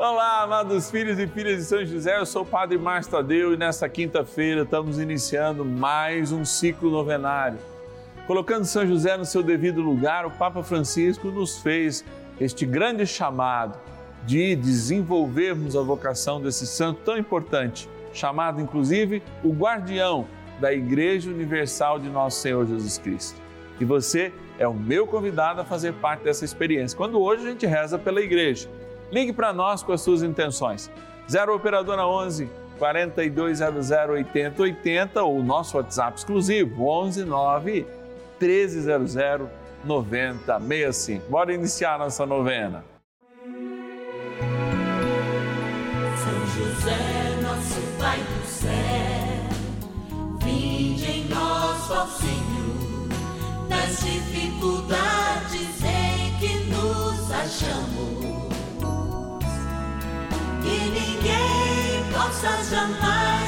Olá, amados filhos e filhas de São José, eu sou o Padre Márcio Tadeu e nesta quinta-feira estamos iniciando mais um ciclo novenário. Colocando São José no seu devido lugar, o Papa Francisco nos fez este grande chamado de desenvolvermos a vocação desse santo tão importante, chamado inclusive o guardião da Igreja Universal de Nosso Senhor Jesus Cristo. E você é o meu convidado a fazer parte dessa experiência. Quando hoje a gente reza pela igreja Ligue para nós com as suas intenções. 0 Operadora 11 4200 8080 ou nosso WhatsApp exclusivo 11 9 1300 9065. Bora iniciar nossa novena. São José, nosso Pai do céu, ninguém possa jamais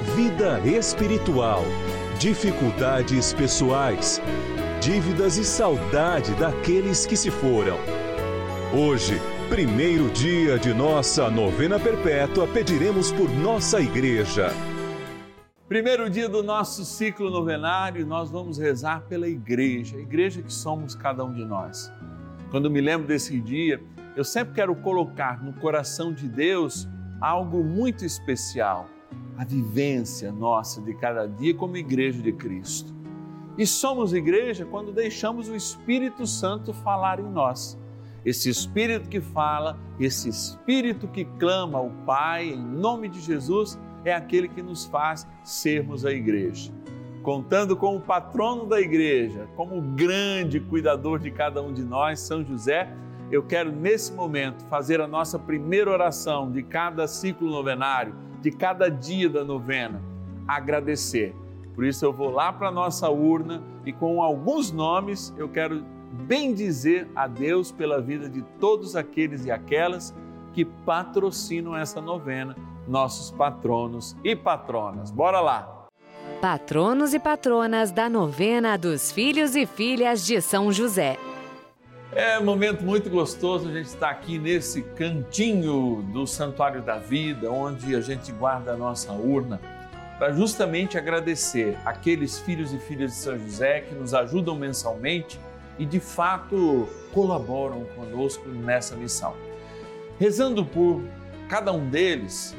vida espiritual, dificuldades pessoais, dívidas e saudade daqueles que se foram. Hoje, primeiro dia de nossa novena perpétua, pediremos por nossa igreja. Primeiro dia do nosso ciclo novenário, nós vamos rezar pela igreja, a igreja que somos cada um de nós. Quando me lembro desse dia, eu sempre quero colocar no coração de Deus algo muito especial a vivência nossa de cada dia como igreja de Cristo. E somos igreja quando deixamos o Espírito Santo falar em nós. Esse Espírito que fala, esse Espírito que clama ao Pai em nome de Jesus, é aquele que nos faz sermos a igreja. Contando com o patrono da igreja, como grande cuidador de cada um de nós, São José, eu quero nesse momento fazer a nossa primeira oração de cada ciclo novenário de cada dia da novena, agradecer. Por isso eu vou lá para a nossa urna e com alguns nomes eu quero bem dizer a Deus pela vida de todos aqueles e aquelas que patrocinam essa novena, nossos patronos e patronas. Bora lá! Patronos e patronas da novena dos filhos e filhas de São José. É um momento muito gostoso a gente estar aqui nesse cantinho do Santuário da Vida, onde a gente guarda a nossa urna, para justamente agradecer aqueles filhos e filhas de São José que nos ajudam mensalmente e de fato colaboram conosco nessa missão. Rezando por cada um deles,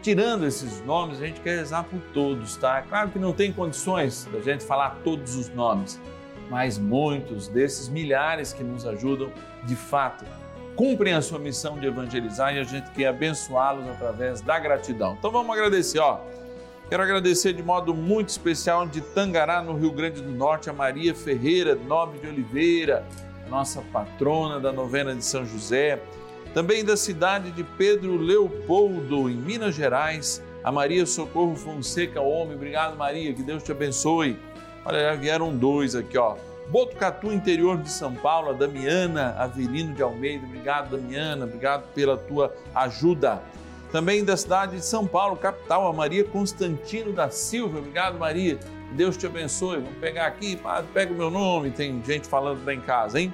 tirando esses nomes, a gente quer rezar por todos, tá? Claro que não tem condições da gente falar todos os nomes mas muitos desses milhares que nos ajudam, de fato, cumprem a sua missão de evangelizar e a gente quer abençoá-los através da gratidão. Então vamos agradecer, ó. Quero agradecer de modo muito especial de Tangará, no Rio Grande do Norte, a Maria Ferreira Nobre de Oliveira, nossa patrona da novena de São José. Também da cidade de Pedro Leopoldo, em Minas Gerais, a Maria Socorro Fonseca Homem. Obrigado, Maria, que Deus te abençoe. Olha, já vieram dois aqui, ó. Botucatu, interior de São Paulo, a Damiana Avelino de Almeida. Obrigado, Damiana, obrigado pela tua ajuda. Também da cidade de São Paulo, capital, a Maria Constantino da Silva. Obrigado, Maria. Deus te abençoe. Vamos pegar aqui, pega o meu nome, tem gente falando lá em casa, hein?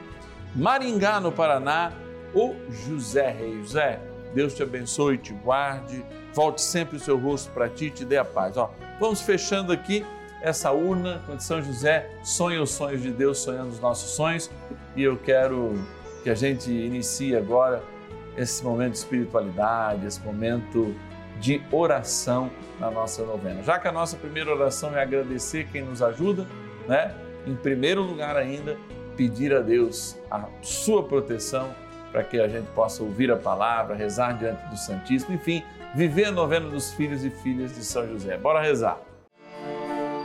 Maringá, no Paraná, o José Rei. José, Deus te abençoe, te guarde, volte sempre o seu rosto para ti e te dê a paz. Ó, vamos fechando aqui essa urna, quando São José sonha os sonhos de Deus, sonhando os nossos sonhos. E eu quero que a gente inicie agora esse momento de espiritualidade, esse momento de oração na nossa novena. Já que a nossa primeira oração é agradecer quem nos ajuda, né? Em primeiro lugar ainda, pedir a Deus a sua proteção para que a gente possa ouvir a palavra, rezar diante do Santíssimo, enfim, viver a novena dos filhos e filhas de São José. Bora rezar.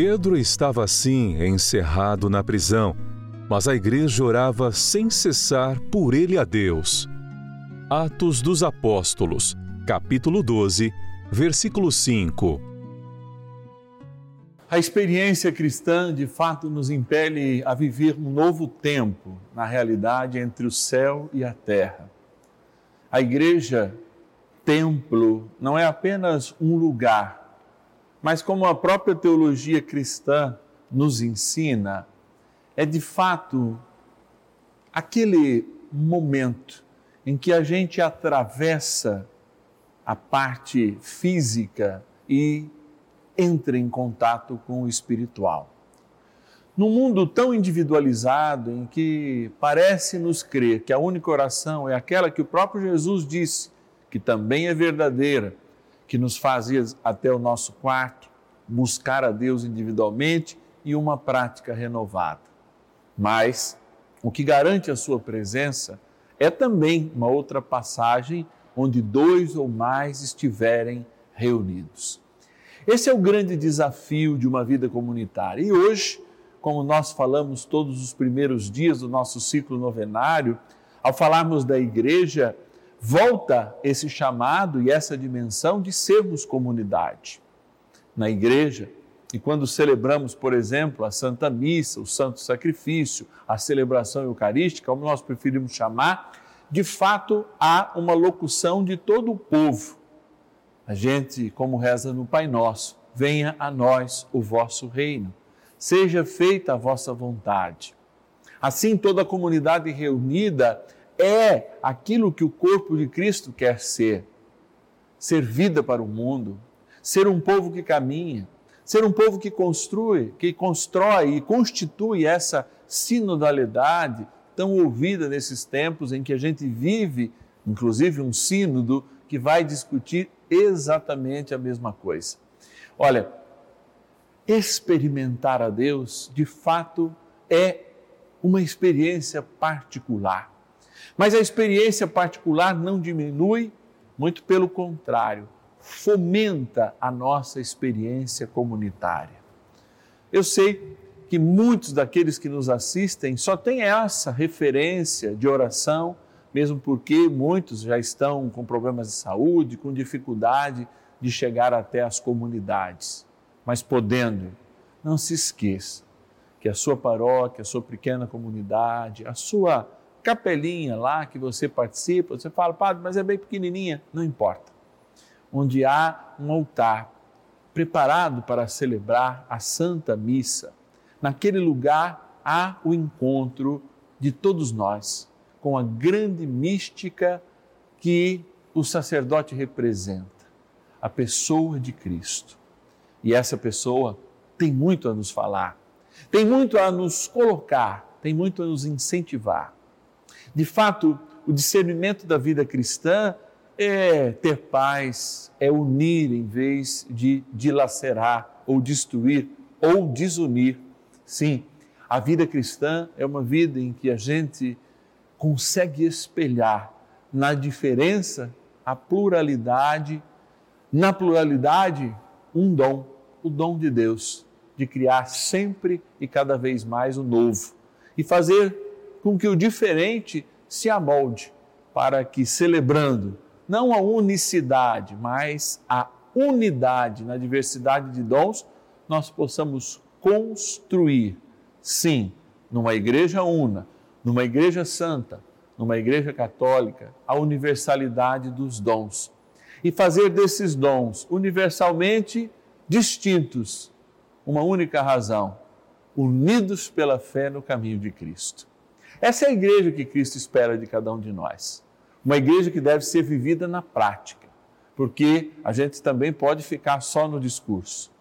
Pedro estava assim encerrado na prisão, mas a igreja orava sem cessar por ele a Deus. Atos dos Apóstolos, capítulo 12, versículo 5. A experiência cristã, de fato, nos impele a viver um novo tempo na realidade entre o céu e a terra. A igreja, templo, não é apenas um lugar, mas como a própria teologia cristã nos ensina, é de fato aquele momento em que a gente atravessa a parte física e entra em contato com o espiritual. Num mundo tão individualizado em que parece nos crer que a única oração é aquela que o próprio Jesus disse, que também é verdadeira, que nos fazia até o nosso quarto, buscar a Deus individualmente e uma prática renovada. Mas o que garante a sua presença é também uma outra passagem onde dois ou mais estiverem reunidos. Esse é o grande desafio de uma vida comunitária. E hoje, como nós falamos todos os primeiros dias do nosso ciclo novenário, ao falarmos da igreja, volta esse chamado e essa dimensão de sermos comunidade. Na igreja, e quando celebramos, por exemplo, a Santa Missa, o Santo Sacrifício, a celebração eucarística, como nós preferimos chamar, de fato há uma locução de todo o povo. A gente, como reza no Pai Nosso, venha a nós o vosso reino, seja feita a vossa vontade. Assim, toda a comunidade reunida é aquilo que o corpo de Cristo quer ser: ser vida para o mundo, ser um povo que caminha ser um povo que construi, que constrói e constitui essa sinodalidade tão ouvida nesses tempos em que a gente vive, inclusive um sínodo que vai discutir exatamente a mesma coisa. Olha, experimentar a Deus, de fato, é uma experiência particular. Mas a experiência particular não diminui, muito pelo contrário, fomenta a nossa experiência comunitária. Eu sei que muitos daqueles que nos assistem só têm essa referência de oração, mesmo porque muitos já estão com problemas de saúde, com dificuldade de chegar até as comunidades. Mas podendo, não se esqueça que a sua paróquia, a sua pequena comunidade, a sua capelinha lá que você participa, você fala, padre, mas é bem pequenininha, não importa. Onde há um altar preparado para celebrar a Santa Missa, naquele lugar há o encontro de todos nós com a grande mística que o sacerdote representa, a pessoa de Cristo. E essa pessoa tem muito a nos falar tem muito a nos colocar, tem muito a nos incentivar. De fato, o discernimento da vida cristã é ter paz, é unir em vez de dilacerar ou destruir ou desunir. Sim, a vida cristã é uma vida em que a gente consegue espelhar na diferença a pluralidade, na pluralidade, um dom, o dom de Deus de criar sempre e cada vez mais o novo e fazer com que o diferente se amolde para que, celebrando não a unicidade, mas a unidade na diversidade de dons, nós possamos construir, sim, numa igreja una, numa igreja santa, numa igreja católica, a universalidade dos dons e fazer desses dons universalmente distintos uma única razão: unidos pela fé no caminho de Cristo. Essa é a igreja que Cristo espera de cada um de nós. Uma igreja que deve ser vivida na prática, porque a gente também pode ficar só no discurso.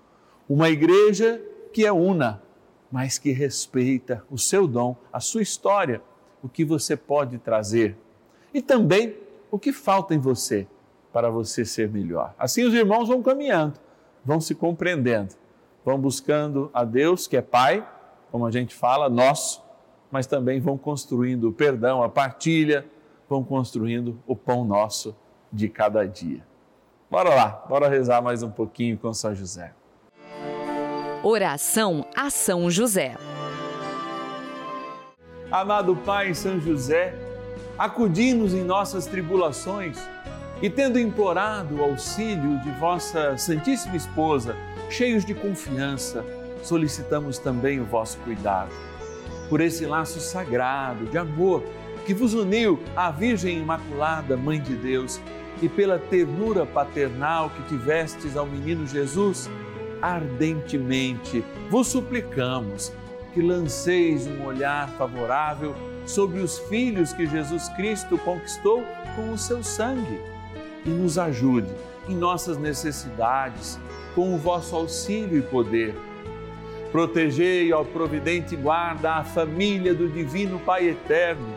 Uma igreja que é una, mas que respeita o seu dom, a sua história, o que você pode trazer e também o que falta em você para você ser melhor. Assim os irmãos vão caminhando, vão se compreendendo vão buscando a Deus, que é Pai, como a gente fala, nosso, mas também vão construindo o perdão, a partilha, vão construindo o pão nosso de cada dia. Bora lá, bora rezar mais um pouquinho com São José. Oração a São José. Amado Pai São José, acudi-nos em nossas tribulações e, tendo implorado o auxílio de vossa Santíssima Esposa, cheios de confiança, solicitamos também o vosso cuidado. Por esse laço sagrado de amor que vos uniu à Virgem Imaculada, Mãe de Deus, e pela ternura paternal que tivestes ao menino Jesus, ardentemente vos suplicamos que lanceis um olhar favorável sobre os filhos que Jesus Cristo conquistou com o seu sangue e nos ajude em nossas necessidades com o vosso auxílio e poder. Protegei ao providente guarda a família do Divino Pai Eterno,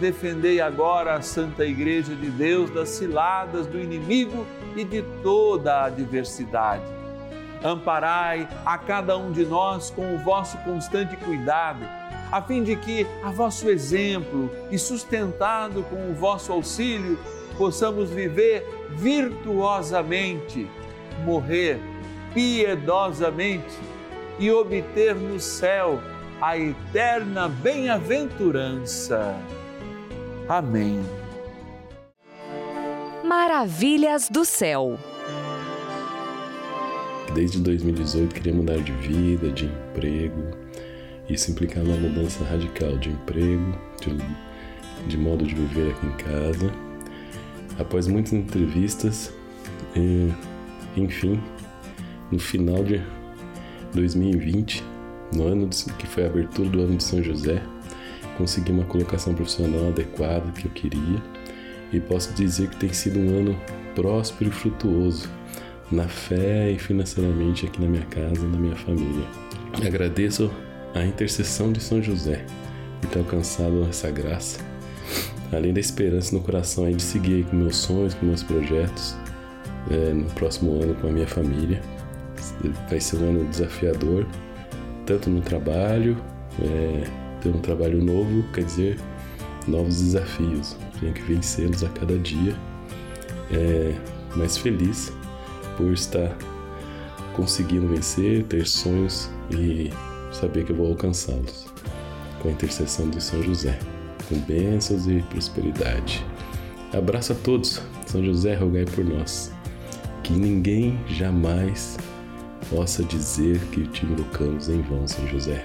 defendei agora a Santa Igreja de Deus das ciladas do inimigo e de toda a adversidade. Amparai a cada um de nós com o vosso constante cuidado, a fim de que, a vosso exemplo e sustentado com o vosso auxílio, possamos viver virtuosamente, morrer piedosamente e obter no céu a eterna bem-aventurança. Amém. Maravilhas do céu. Desde 2018 queria mudar de vida, de emprego. Isso implicava uma mudança radical de emprego, de, de modo de viver aqui em casa. Após muitas entrevistas, e, enfim, no final de, 2020, no ano que foi a abertura do ano de São José, consegui uma colocação profissional adequada que eu queria e posso dizer que tem sido um ano próspero e frutuoso na fé e financeiramente aqui na minha casa na minha família. Agradeço a intercessão de São José por ter alcançado essa graça, além da esperança no coração de seguir com meus sonhos, com meus projetos é, no próximo ano com a minha família. Vai ser um ano desafiador, tanto no trabalho, é, ter um trabalho novo, quer dizer, novos desafios. Tenho que vencê-los a cada dia. É, mas feliz por estar conseguindo vencer, ter sonhos e saber que eu vou alcançá-los com a intercessão de São José, com bênçãos e prosperidade. Abraço a todos. São José, rogai por nós. Que ninguém jamais possa dizer que te invocamos em vão, São José.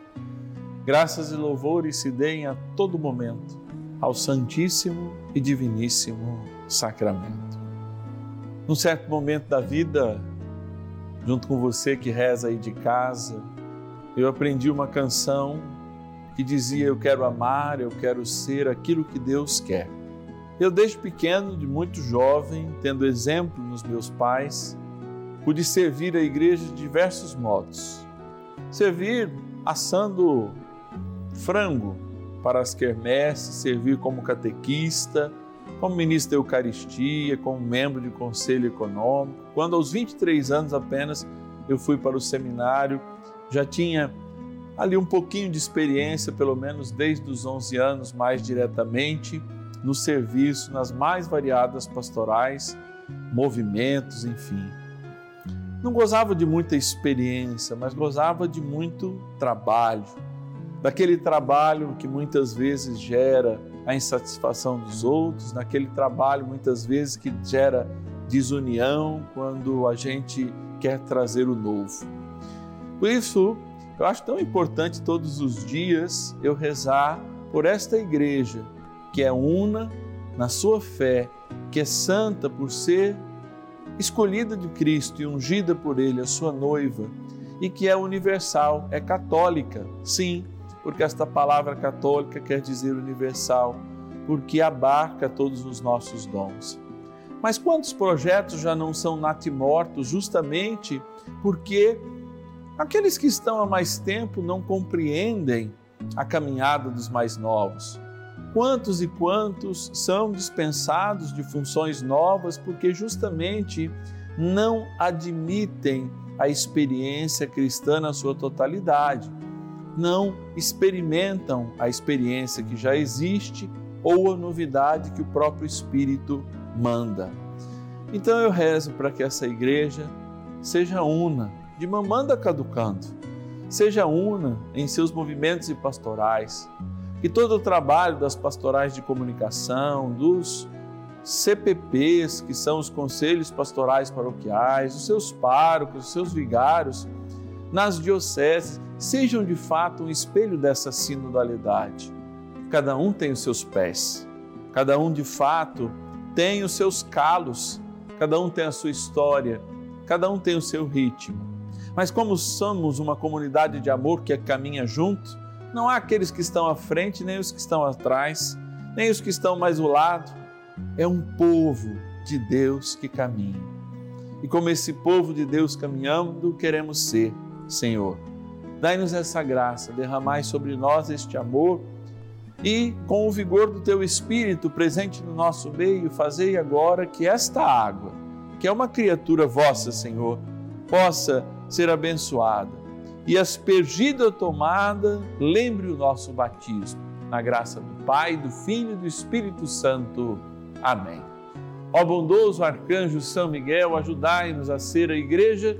Graças e louvores se deem a todo momento ao Santíssimo e Diviníssimo Sacramento. Num certo momento da vida, junto com você que reza aí de casa, eu aprendi uma canção que dizia: Eu quero amar, eu quero ser aquilo que Deus quer. Eu, desde pequeno, de muito jovem, tendo exemplo nos meus pais, pude servir a igreja de diversos modos. Servir assando frango para as quermesses, servir como catequista, como ministro da Eucaristia, como membro de conselho econômico. Quando aos 23 anos apenas eu fui para o seminário, já tinha ali um pouquinho de experiência, pelo menos desde os 11 anos, mais diretamente no serviço, nas mais variadas pastorais, movimentos, enfim. Não gozava de muita experiência, mas gozava de muito trabalho. Daquele trabalho que muitas vezes gera a insatisfação dos outros, naquele trabalho muitas vezes que gera desunião quando a gente quer trazer o novo. Por isso, eu acho tão importante todos os dias eu rezar por esta igreja que é una na sua fé, que é santa por ser escolhida de Cristo e ungida por Ele, a sua noiva, e que é universal, é católica, sim, porque esta palavra católica quer dizer universal, porque abarca todos os nossos dons. Mas quantos projetos já não são natimortos justamente porque aqueles que estão há mais tempo não compreendem a caminhada dos mais novos? Quantos e quantos são dispensados de funções novas porque justamente não admitem a experiência cristã na sua totalidade, não experimentam a experiência que já existe ou a novidade que o próprio Espírito manda. Então eu rezo para que essa igreja seja una, de mamanda caducando, seja una em seus movimentos e pastorais que todo o trabalho das pastorais de comunicação, dos CPPs, que são os conselhos pastorais paroquiais, os seus párocos, os seus vigários, nas dioceses, sejam de fato um espelho dessa sinodalidade. Cada um tem os seus pés, cada um de fato tem os seus calos, cada um tem a sua história, cada um tem o seu ritmo. Mas como somos uma comunidade de amor que caminha junto, não há aqueles que estão à frente, nem os que estão atrás, nem os que estão mais ao lado. É um povo de Deus que caminha. E como esse povo de Deus caminhando, queremos ser, Senhor. Dai-nos essa graça, derramai sobre nós este amor e, com o vigor do Teu Espírito presente no nosso meio, fazei agora que esta água, que é uma criatura vossa, Senhor, possa ser abençoada e aspergida tomada, lembre o nosso batismo. Na graça do Pai, do Filho e do Espírito Santo. Amém. Ó bondoso arcanjo São Miguel, ajudai-nos a ser a igreja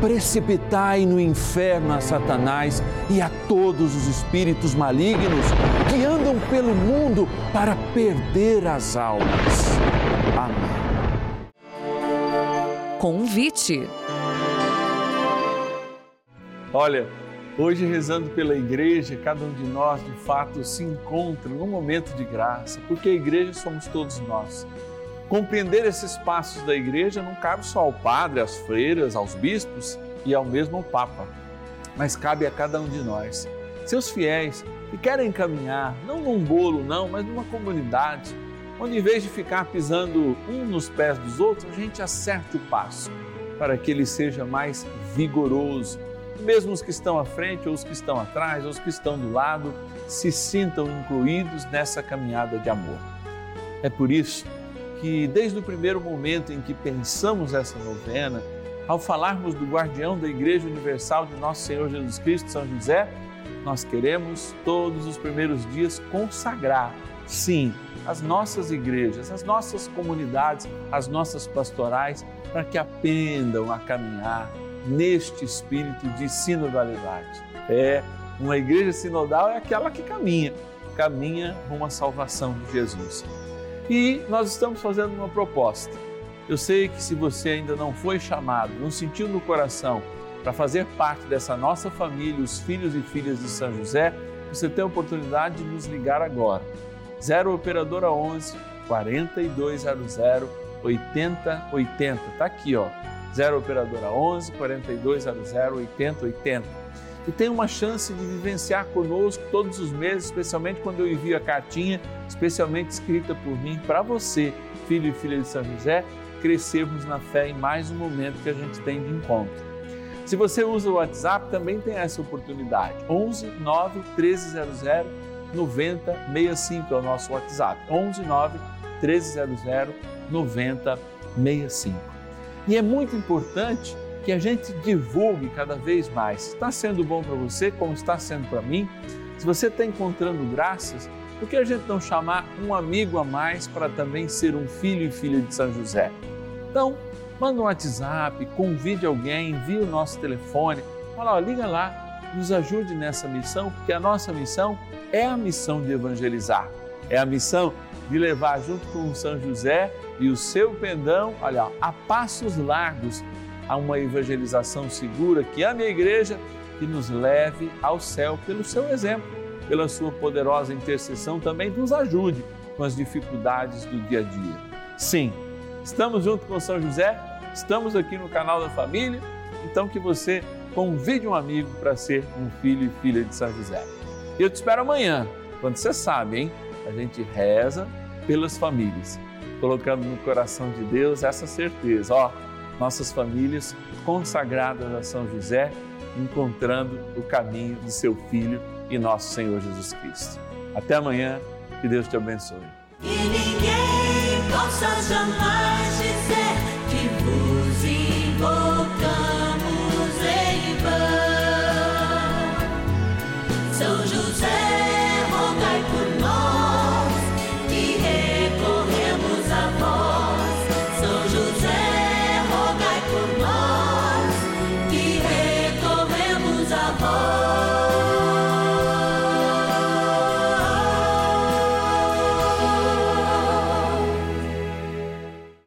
precipitai no inferno a Satanás e a todos os espíritos malignos que andam pelo mundo para perder as almas. Amém. Convite. Olha, hoje rezando pela igreja, cada um de nós de fato se encontra num momento de graça, porque a igreja somos todos nós. Compreender esses passos da igreja não cabe só ao padre, às freiras, aos bispos e ao mesmo Papa, mas cabe a cada um de nós, seus fiéis, que querem caminhar, não num bolo, não, mas numa comunidade, onde em vez de ficar pisando um nos pés dos outros, a gente acerte o passo para que ele seja mais vigoroso. Mesmo os que estão à frente, ou os que estão atrás, ou os que estão do lado, se sintam incluídos nessa caminhada de amor. É por isso que desde o primeiro momento em que pensamos essa novena, ao falarmos do guardião da Igreja Universal de Nosso Senhor Jesus Cristo, São José, nós queremos todos os primeiros dias consagrar, sim, as nossas igrejas, as nossas comunidades, as nossas pastorais, para que aprendam a caminhar neste espírito de sinodalidade. É, uma igreja sinodal é aquela que caminha, caminha rumo à salvação de Jesus. E nós estamos fazendo uma proposta. Eu sei que se você ainda não foi chamado, não sentiu no coração para fazer parte dessa nossa família, os filhos e filhas de São José, você tem a oportunidade de nos ligar agora. 0 operadora 11 4200 8080. Tá aqui, ó. 0 operadora 11 4200 8080 e tem uma chance de vivenciar conosco todos os meses, especialmente quando eu envio a cartinha, especialmente escrita por mim, para você, filho e filha de São José, crescermos na fé em mais um momento que a gente tem de encontro. Se você usa o WhatsApp, também tem essa oportunidade. 11 9 1300 9065 é o nosso WhatsApp. 11 9 1300 9065. E é muito importante que a gente divulgue cada vez mais. Está sendo bom para você, como está sendo para mim. Se você está encontrando graças, por que a gente não chamar um amigo a mais para também ser um filho e filha de São José? Então, manda um WhatsApp, convide alguém, envie o nosso telefone, fala, ó, liga lá, nos ajude nessa missão, porque a nossa missão é a missão de evangelizar, é a missão de levar junto com São José e o seu pendão, olha, a passos largos a uma evangelização segura que ame a igreja e nos leve ao céu pelo seu exemplo, pela sua poderosa intercessão também nos ajude com as dificuldades do dia a dia. Sim, estamos junto com São José, estamos aqui no canal da família, então que você convide um amigo para ser um filho e filha de São José. Eu te espero amanhã, quando você sabe, hein? A gente reza pelas famílias, colocando no coração de Deus essa certeza, ó nossas famílias consagradas a São José, encontrando o caminho de seu Filho e nosso Senhor Jesus Cristo. Até amanhã, que Deus te abençoe.